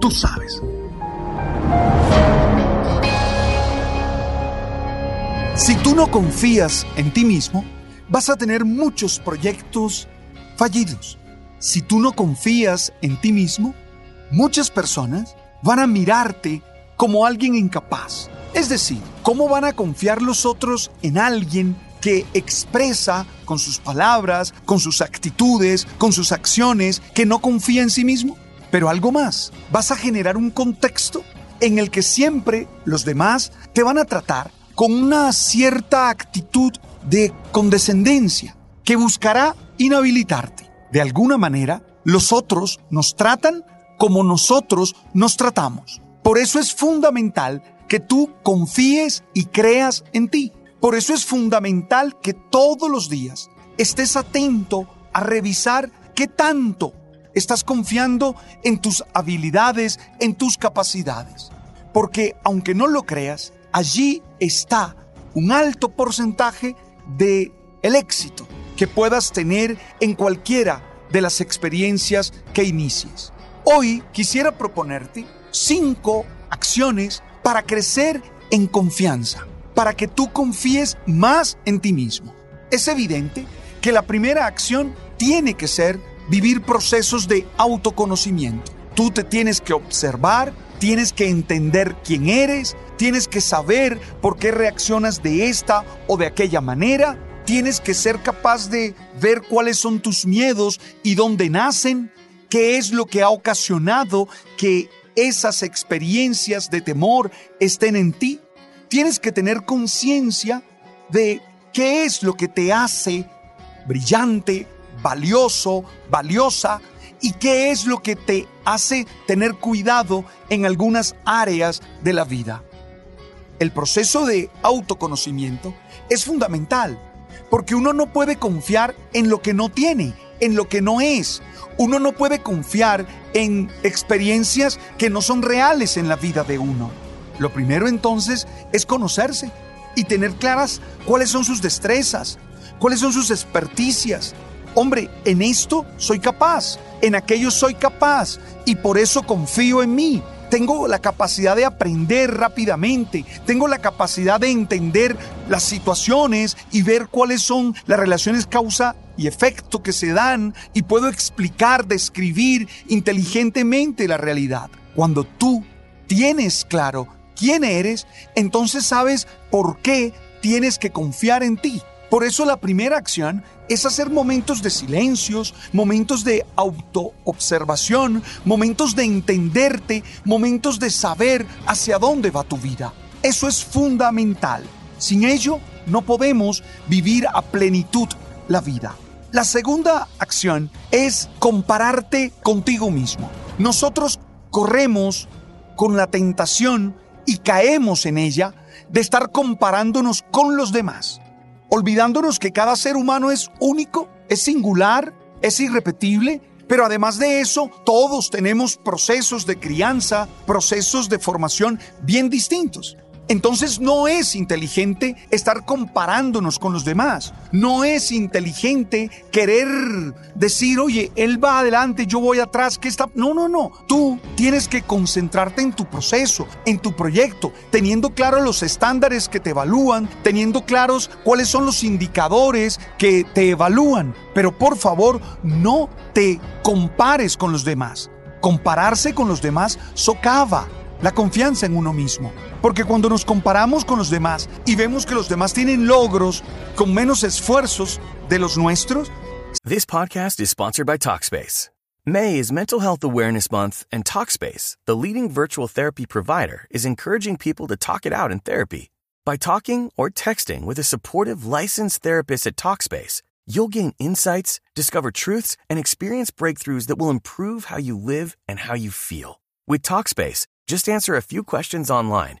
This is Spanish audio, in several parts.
Tú sabes. Si tú no confías en ti mismo, vas a tener muchos proyectos fallidos. Si tú no confías en ti mismo, muchas personas van a mirarte como alguien incapaz. Es decir, ¿cómo van a confiar los otros en alguien que expresa con sus palabras, con sus actitudes, con sus acciones, que no confía en sí mismo? Pero algo más, vas a generar un contexto en el que siempre los demás te van a tratar con una cierta actitud de condescendencia que buscará inhabilitarte. De alguna manera, los otros nos tratan como nosotros nos tratamos. Por eso es fundamental que tú confíes y creas en ti. Por eso es fundamental que todos los días estés atento a revisar qué tanto estás confiando en tus habilidades, en tus capacidades. Porque aunque no lo creas, allí está un alto porcentaje de el éxito que puedas tener en cualquiera de las experiencias que inicies. Hoy quisiera proponerte cinco acciones para crecer en confianza, para que tú confíes más en ti mismo. Es evidente que la primera acción tiene que ser vivir procesos de autoconocimiento. Tú te tienes que observar, tienes que entender quién eres, tienes que saber por qué reaccionas de esta o de aquella manera, tienes que ser capaz de ver cuáles son tus miedos y dónde nacen, qué es lo que ha ocasionado que esas experiencias de temor estén en ti. Tienes que tener conciencia de qué es lo que te hace brillante, valioso, valiosa y qué es lo que te hace tener cuidado en algunas áreas de la vida. El proceso de autoconocimiento es fundamental porque uno no puede confiar en lo que no tiene, en lo que no es. Uno no puede confiar en experiencias que no son reales en la vida de uno. Lo primero entonces es conocerse y tener claras cuáles son sus destrezas, cuáles son sus experticias, hombre, en esto soy capaz, en aquello soy capaz y por eso confío en mí. Tengo la capacidad de aprender rápidamente, tengo la capacidad de entender las situaciones y ver cuáles son las relaciones causa y efecto que se dan y puedo explicar, describir inteligentemente la realidad. Cuando tú tienes claro quién eres, entonces sabes por qué tienes que confiar en ti. Por eso la primera acción es hacer momentos de silencios, momentos de autoobservación, momentos de entenderte, momentos de saber hacia dónde va tu vida. Eso es fundamental. Sin ello, no podemos vivir a plenitud la vida. La segunda acción es compararte contigo mismo. Nosotros corremos con la tentación y caemos en ella de estar comparándonos con los demás olvidándonos que cada ser humano es único, es singular, es irrepetible, Pero además de eso, todos tenemos procesos de crianza, procesos de formación bien distintos. Entonces no es inteligente estar comparándonos con los demás. No es inteligente querer decir, oye, él va adelante, yo voy atrás, ¿qué está? No, no, no. Tú tienes que concentrarte en tu proceso, en tu proyecto, teniendo claros los estándares que te evalúan, teniendo claros cuáles son los indicadores que te evalúan. Pero por favor, no te compares con los demás. Compararse con los demás socava la confianza en uno mismo. Porque cuando nos comparamos con los demás y vemos que los demás tienen logros con menos esfuerzos de los nuestros. This podcast is sponsored by Talkspace. May is Mental Health Awareness Month, and Talkspace, the leading virtual therapy provider, is encouraging people to talk it out in therapy. By talking or texting with a supportive licensed therapist at Talkspace, you'll gain insights, discover truths, and experience breakthroughs that will improve how you live and how you feel. With Talkspace, just answer a few questions online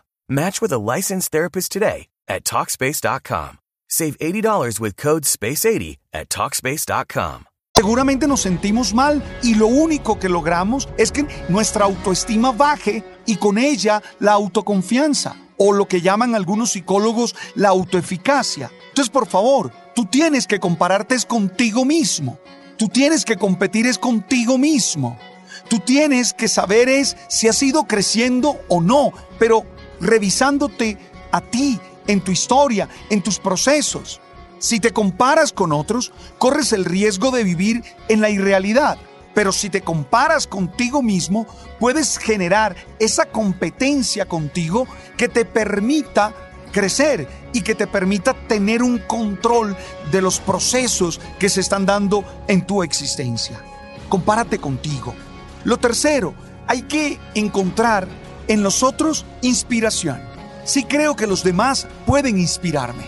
Match with a licensed therapist today at TalkSpace.com. Save $80 with code SPACE80 at TalkSpace.com. Seguramente nos sentimos mal y lo único que logramos es que nuestra autoestima baje y con ella la autoconfianza o lo que llaman algunos psicólogos la autoeficacia. Entonces, por favor, tú tienes que compararte contigo mismo. Tú tienes que competir es contigo mismo. Tú tienes que saber es si has ido creciendo o no, pero revisándote a ti, en tu historia, en tus procesos. Si te comparas con otros, corres el riesgo de vivir en la irrealidad. Pero si te comparas contigo mismo, puedes generar esa competencia contigo que te permita crecer y que te permita tener un control de los procesos que se están dando en tu existencia. Compárate contigo. Lo tercero, hay que encontrar en los otros inspiración. Sí creo que los demás pueden inspirarme.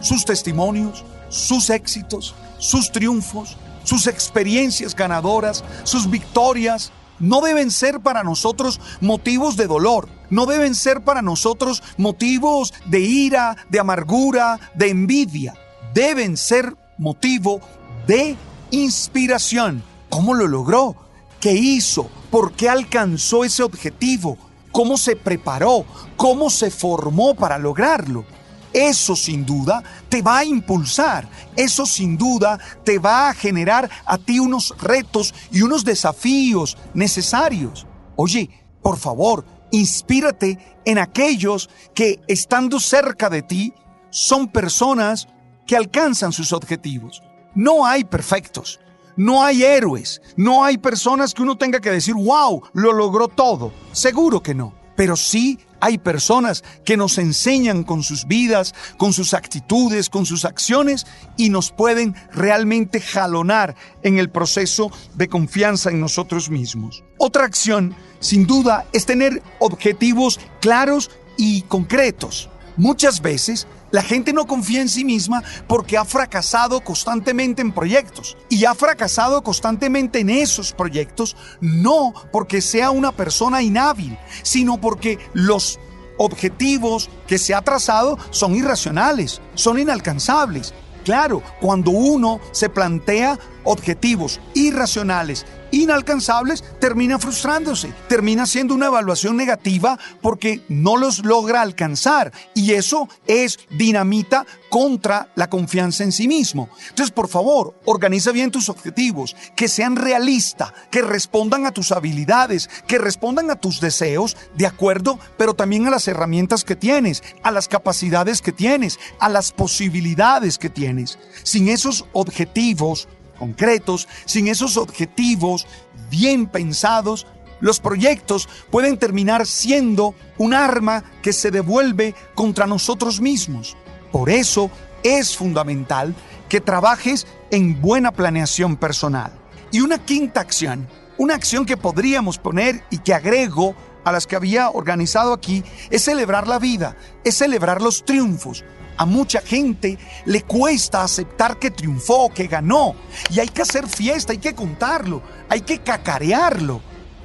Sus testimonios, sus éxitos, sus triunfos, sus experiencias ganadoras, sus victorias, no deben ser para nosotros motivos de dolor, no deben ser para nosotros motivos de ira, de amargura, de envidia. Deben ser motivo de inspiración. ¿Cómo lo logró? ¿Qué hizo? ¿Por qué alcanzó ese objetivo? ¿Cómo se preparó? ¿Cómo se formó para lograrlo? Eso sin duda te va a impulsar, eso sin duda te va a generar a ti unos retos y unos desafíos necesarios. Oye, por favor, inspírate en aquellos que estando cerca de ti son personas que alcanzan sus objetivos. No hay perfectos, no hay héroes, no hay personas que uno tenga que decir, wow, lo logró todo. Seguro que no. Pero sí hay personas que nos enseñan con sus vidas, con sus actitudes, con sus acciones y nos pueden realmente jalonar en el proceso de confianza en nosotros mismos. Otra acción, sin duda, es tener objetivos claros y concretos. Muchas veces la gente no confía en sí misma porque ha fracasado constantemente en proyectos. Y ha fracasado constantemente en esos proyectos no porque sea una persona inhábil, sino porque los objetivos que se ha trazado son irracionales, son inalcanzables. Claro, cuando uno se plantea objetivos irracionales inalcanzables, termina frustrándose, termina siendo una evaluación negativa porque no los logra alcanzar y eso es dinamita contra la confianza en sí mismo. Entonces, por favor, organiza bien tus objetivos, que sean realistas, que respondan a tus habilidades, que respondan a tus deseos, de acuerdo, pero también a las herramientas que tienes, a las capacidades que tienes, a las posibilidades que tienes. Sin esos objetivos, concretos, sin esos objetivos bien pensados, los proyectos pueden terminar siendo un arma que se devuelve contra nosotros mismos. Por eso es fundamental que trabajes en buena planeación personal. Y una quinta acción Una acción que podríamos poner y que agrego a las que había organizado aquí es celebrar la vida, es celebrar los triunfos. A mucha gente le cuesta aceptar que triunfó, que ganó. Y hay que hacer fiesta, hay que contarlo, hay que cacarearlo.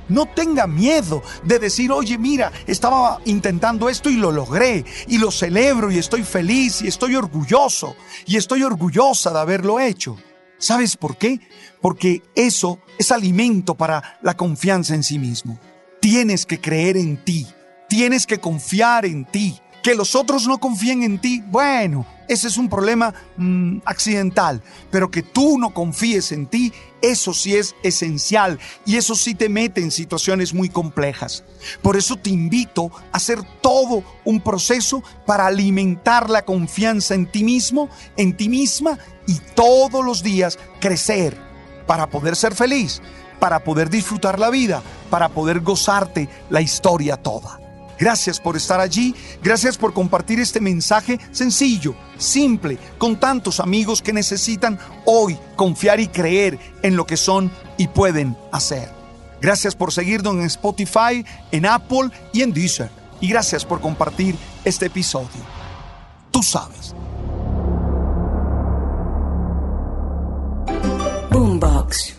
No tenga miedo de decir, oye, mira, estaba intentando esto y lo logré, y lo celebro y estoy feliz y estoy orgulloso, y estoy orgullosa de haberlo hecho. ¿Sabes por qué? Porque eso es alimento para la confianza en sí mismo. Tienes que creer en ti, tienes que confiar en ti. Que los otros no confíen en ti, bueno, ese es un problema mm, accidental, pero que tú no confíes en ti, eso sí es esencial y eso sí te mete en situaciones muy complejas. Por eso te invito a hacer todo un proceso para alimentar la confianza en ti mismo, en ti misma y todos los días crecer para poder ser feliz, para poder disfrutar la vida, para poder gozarte la historia toda. Gracias por estar allí, gracias por compartir este mensaje sencillo, simple, con tantos amigos que necesitan hoy confiar y creer en lo que son y pueden hacer. Gracias por seguirnos en Spotify, en Apple y en Deezer. Y gracias por compartir este episodio. Tú sabes. Boombox.